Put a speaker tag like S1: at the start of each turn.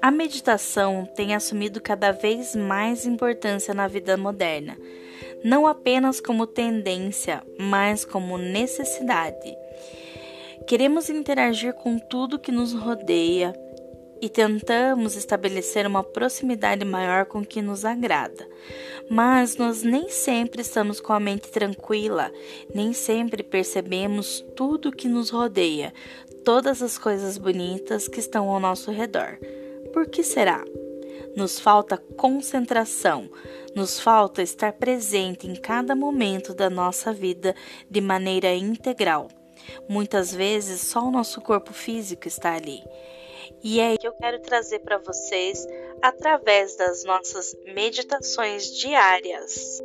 S1: A meditação tem assumido cada vez mais importância na vida moderna, não apenas como tendência, mas como necessidade. Queremos interagir com tudo que nos rodeia e tentamos estabelecer uma proximidade maior com o que nos agrada. Mas nós nem sempre estamos com a mente tranquila, nem sempre percebemos tudo que nos rodeia, todas as coisas bonitas que estão ao nosso redor. Por que será? Nos falta concentração, nos falta estar presente em cada momento da nossa vida de maneira integral. Muitas vezes só o nosso corpo físico está ali. E é que eu quero trazer para vocês através das nossas meditações diárias.